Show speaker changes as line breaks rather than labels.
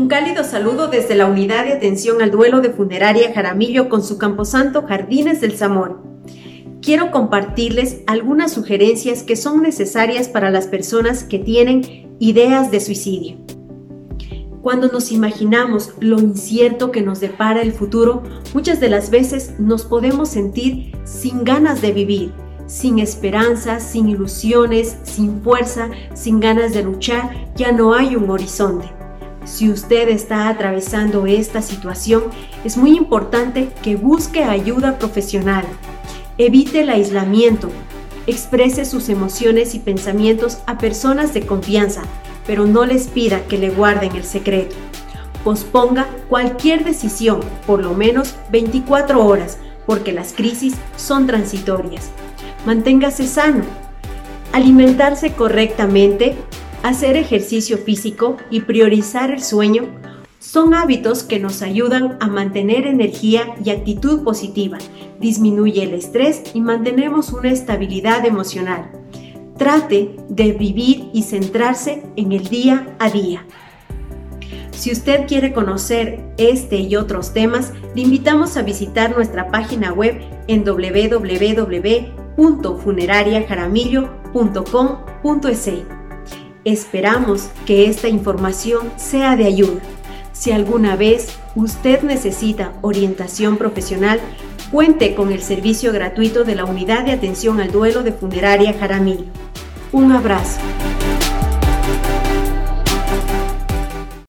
Un cálido saludo desde la unidad de atención al duelo de funeraria Jaramillo con su camposanto Jardines del Zamor. Quiero compartirles algunas sugerencias que son necesarias para las personas que tienen ideas de suicidio. Cuando nos imaginamos lo incierto que nos depara el futuro, muchas de las veces nos podemos sentir sin ganas de vivir, sin esperanza, sin ilusiones, sin fuerza, sin ganas de luchar, ya no hay un horizonte. Si usted está atravesando esta situación, es muy importante que busque ayuda profesional. Evite el aislamiento. Exprese sus emociones y pensamientos a personas de confianza, pero no les pida que le guarden el secreto. Posponga cualquier decisión por lo menos 24 horas, porque las crisis son transitorias. Manténgase sano. Alimentarse correctamente hacer ejercicio físico y priorizar el sueño son hábitos que nos ayudan a mantener energía y actitud positiva, disminuye el estrés y mantenemos una estabilidad emocional. Trate de vivir y centrarse en el día a día. Si usted quiere conocer este y otros temas, le invitamos a visitar nuestra página web en www.funerariajaramillo.com.es. Esperamos que esta información sea de ayuda. Si alguna vez usted necesita orientación profesional, cuente con el servicio gratuito de la Unidad de Atención al Duelo de Funeraria Jaramillo. Un abrazo.